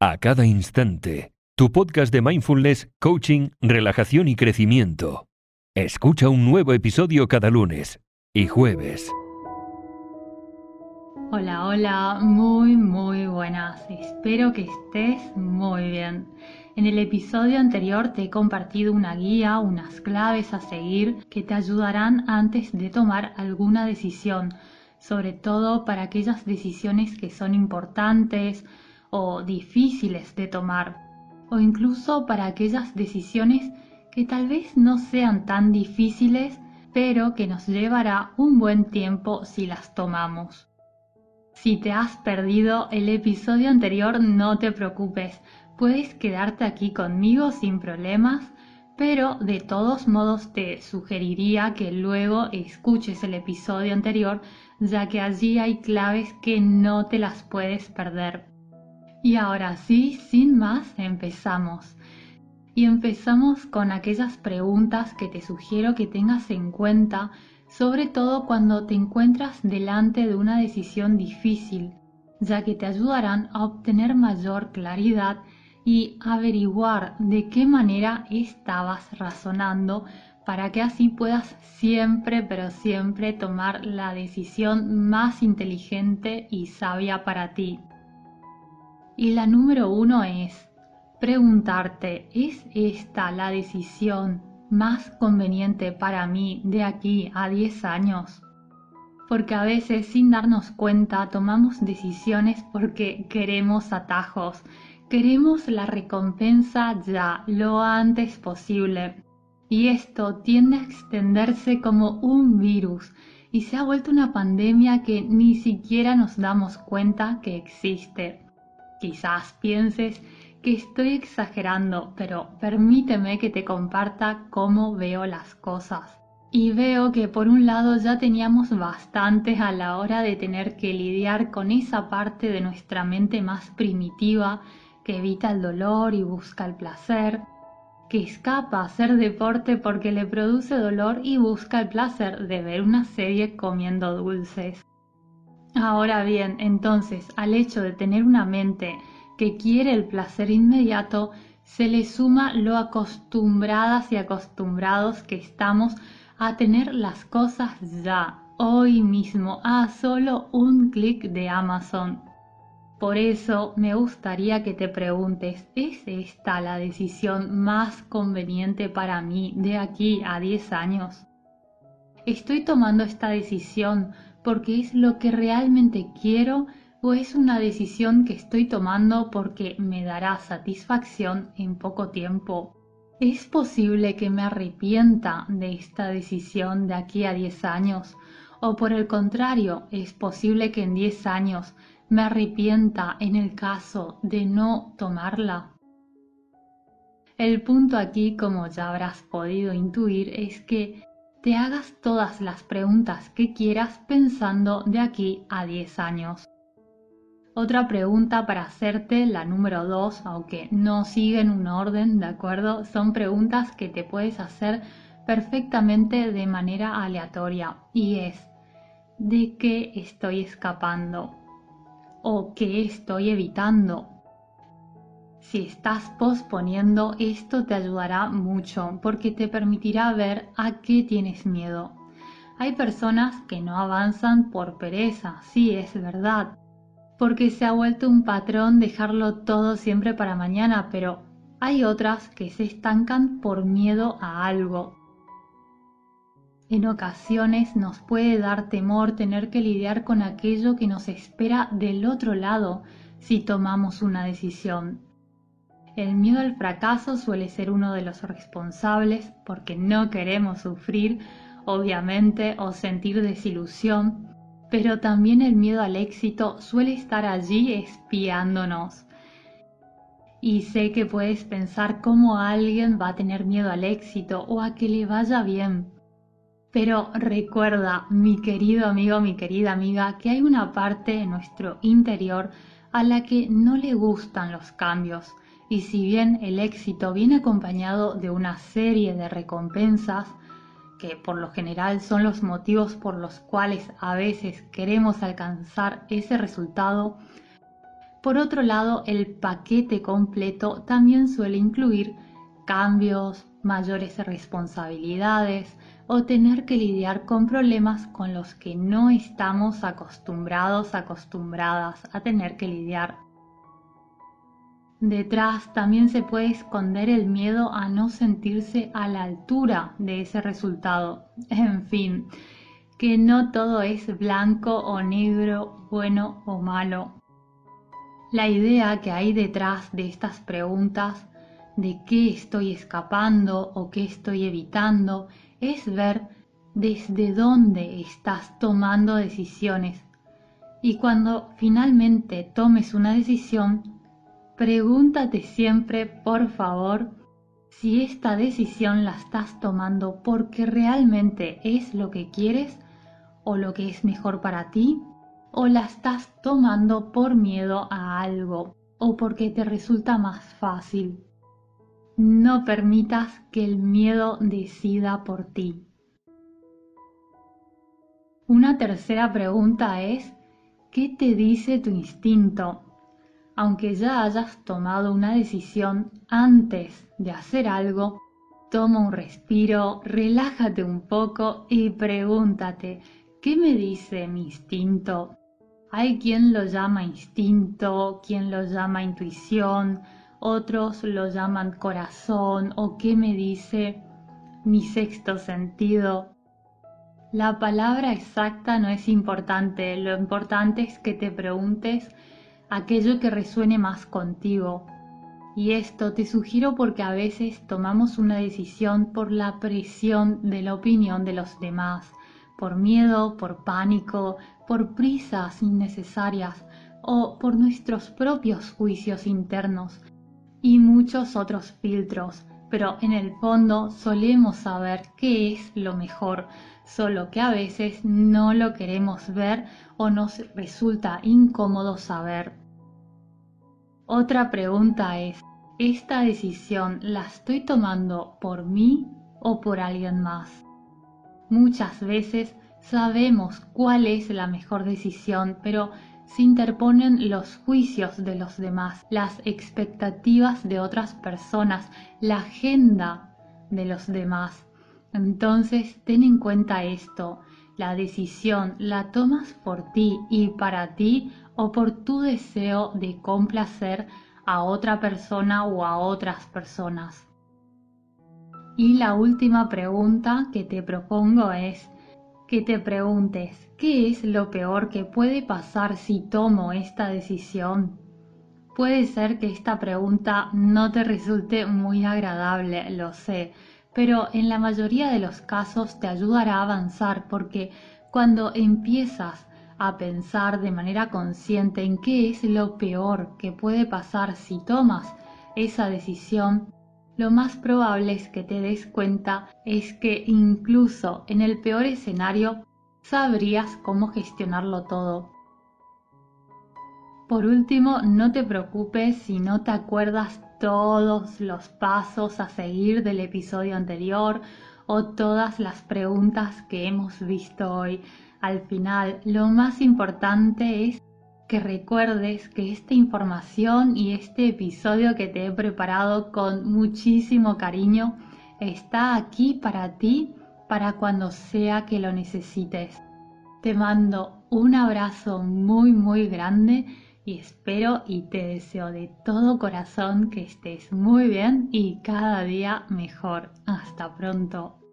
a cada instante. Tu podcast de mindfulness, coaching, relajación y crecimiento. Escucha un nuevo episodio cada lunes y jueves. Hola, hola, muy, muy buenas. Espero que estés muy bien. En el episodio anterior te he compartido una guía, unas claves a seguir que te ayudarán antes de tomar alguna decisión, sobre todo para aquellas decisiones que son importantes, o difíciles de tomar, o incluso para aquellas decisiones que tal vez no sean tan difíciles, pero que nos llevará un buen tiempo si las tomamos. Si te has perdido el episodio anterior, no te preocupes, puedes quedarte aquí conmigo sin problemas, pero de todos modos te sugeriría que luego escuches el episodio anterior, ya que allí hay claves que no te las puedes perder. Y ahora sí, sin más, empezamos. Y empezamos con aquellas preguntas que te sugiero que tengas en cuenta, sobre todo cuando te encuentras delante de una decisión difícil, ya que te ayudarán a obtener mayor claridad y averiguar de qué manera estabas razonando para que así puedas siempre, pero siempre tomar la decisión más inteligente y sabia para ti. Y la número uno es preguntarte, ¿es esta la decisión más conveniente para mí de aquí a 10 años? Porque a veces sin darnos cuenta tomamos decisiones porque queremos atajos, queremos la recompensa ya, lo antes posible. Y esto tiende a extenderse como un virus y se ha vuelto una pandemia que ni siquiera nos damos cuenta que existe. Quizás pienses que estoy exagerando, pero permíteme que te comparta cómo veo las cosas. Y veo que por un lado ya teníamos bastantes a la hora de tener que lidiar con esa parte de nuestra mente más primitiva que evita el dolor y busca el placer, que escapa a hacer deporte porque le produce dolor y busca el placer de ver una serie comiendo dulces. Ahora bien, entonces, al hecho de tener una mente que quiere el placer inmediato, se le suma lo acostumbradas y acostumbrados que estamos a tener las cosas ya, hoy mismo, a solo un clic de Amazon. Por eso me gustaría que te preguntes, ¿es esta la decisión más conveniente para mí de aquí a 10 años? ¿Estoy tomando esta decisión porque es lo que realmente quiero o es una decisión que estoy tomando porque me dará satisfacción en poco tiempo. ¿Es posible que me arrepienta de esta decisión de aquí a 10 años? ¿O por el contrario, es posible que en 10 años me arrepienta en el caso de no tomarla? El punto aquí, como ya habrás podido intuir, es que te hagas todas las preguntas que quieras pensando de aquí a 10 años. Otra pregunta para hacerte, la número 2, aunque no siguen un orden, ¿de acuerdo? Son preguntas que te puedes hacer perfectamente de manera aleatoria y es, ¿de qué estoy escapando? ¿O qué estoy evitando? Si estás posponiendo, esto te ayudará mucho porque te permitirá ver a qué tienes miedo. Hay personas que no avanzan por pereza, sí, es verdad, porque se ha vuelto un patrón dejarlo todo siempre para mañana, pero hay otras que se estancan por miedo a algo. En ocasiones nos puede dar temor tener que lidiar con aquello que nos espera del otro lado si tomamos una decisión. El miedo al fracaso suele ser uno de los responsables porque no queremos sufrir, obviamente, o sentir desilusión, pero también el miedo al éxito suele estar allí espiándonos. Y sé que puedes pensar cómo alguien va a tener miedo al éxito o a que le vaya bien. Pero recuerda, mi querido amigo, mi querida amiga, que hay una parte en nuestro interior a la que no le gustan los cambios y si bien el éxito viene acompañado de una serie de recompensas, que por lo general son los motivos por los cuales a veces queremos alcanzar ese resultado, Por otro lado, el paquete completo también suele incluir cambios, mayores responsabilidades o tener que lidiar con problemas con los que no estamos acostumbrados, acostumbradas a tener que lidiar. Detrás también se puede esconder el miedo a no sentirse a la altura de ese resultado. En fin, que no todo es blanco o negro, bueno o malo. La idea que hay detrás de estas preguntas de qué estoy escapando o qué estoy evitando es ver desde dónde estás tomando decisiones. Y cuando finalmente tomes una decisión, pregúntate siempre, por favor, si esta decisión la estás tomando porque realmente es lo que quieres o lo que es mejor para ti o la estás tomando por miedo a algo o porque te resulta más fácil. No permitas que el miedo decida por ti. Una tercera pregunta es, ¿qué te dice tu instinto? Aunque ya hayas tomado una decisión antes de hacer algo, toma un respiro, relájate un poco y pregúntate, ¿qué me dice mi instinto? Hay quien lo llama instinto, quien lo llama intuición, otros lo llaman corazón o qué me dice mi sexto sentido. La palabra exacta no es importante, lo importante es que te preguntes aquello que resuene más contigo. Y esto te sugiero porque a veces tomamos una decisión por la presión de la opinión de los demás, por miedo, por pánico, por prisas innecesarias o por nuestros propios juicios internos y muchos otros filtros, pero en el fondo solemos saber qué es lo mejor, solo que a veces no lo queremos ver o nos resulta incómodo saber. Otra pregunta es, ¿esta decisión la estoy tomando por mí o por alguien más? Muchas veces Sabemos cuál es la mejor decisión, pero se interponen los juicios de los demás, las expectativas de otras personas, la agenda de los demás. Entonces, ten en cuenta esto. La decisión la tomas por ti y para ti o por tu deseo de complacer a otra persona o a otras personas. Y la última pregunta que te propongo es, que te preguntes, ¿qué es lo peor que puede pasar si tomo esta decisión? Puede ser que esta pregunta no te resulte muy agradable, lo sé, pero en la mayoría de los casos te ayudará a avanzar porque cuando empiezas a pensar de manera consciente en qué es lo peor que puede pasar si tomas esa decisión, lo más probable es que te des cuenta es que incluso en el peor escenario sabrías cómo gestionarlo todo. Por último, no te preocupes si no te acuerdas todos los pasos a seguir del episodio anterior o todas las preguntas que hemos visto hoy. Al final, lo más importante es que recuerdes que esta información y este episodio que te he preparado con muchísimo cariño está aquí para ti para cuando sea que lo necesites. Te mando un abrazo muy muy grande y espero y te deseo de todo corazón que estés muy bien y cada día mejor. Hasta pronto.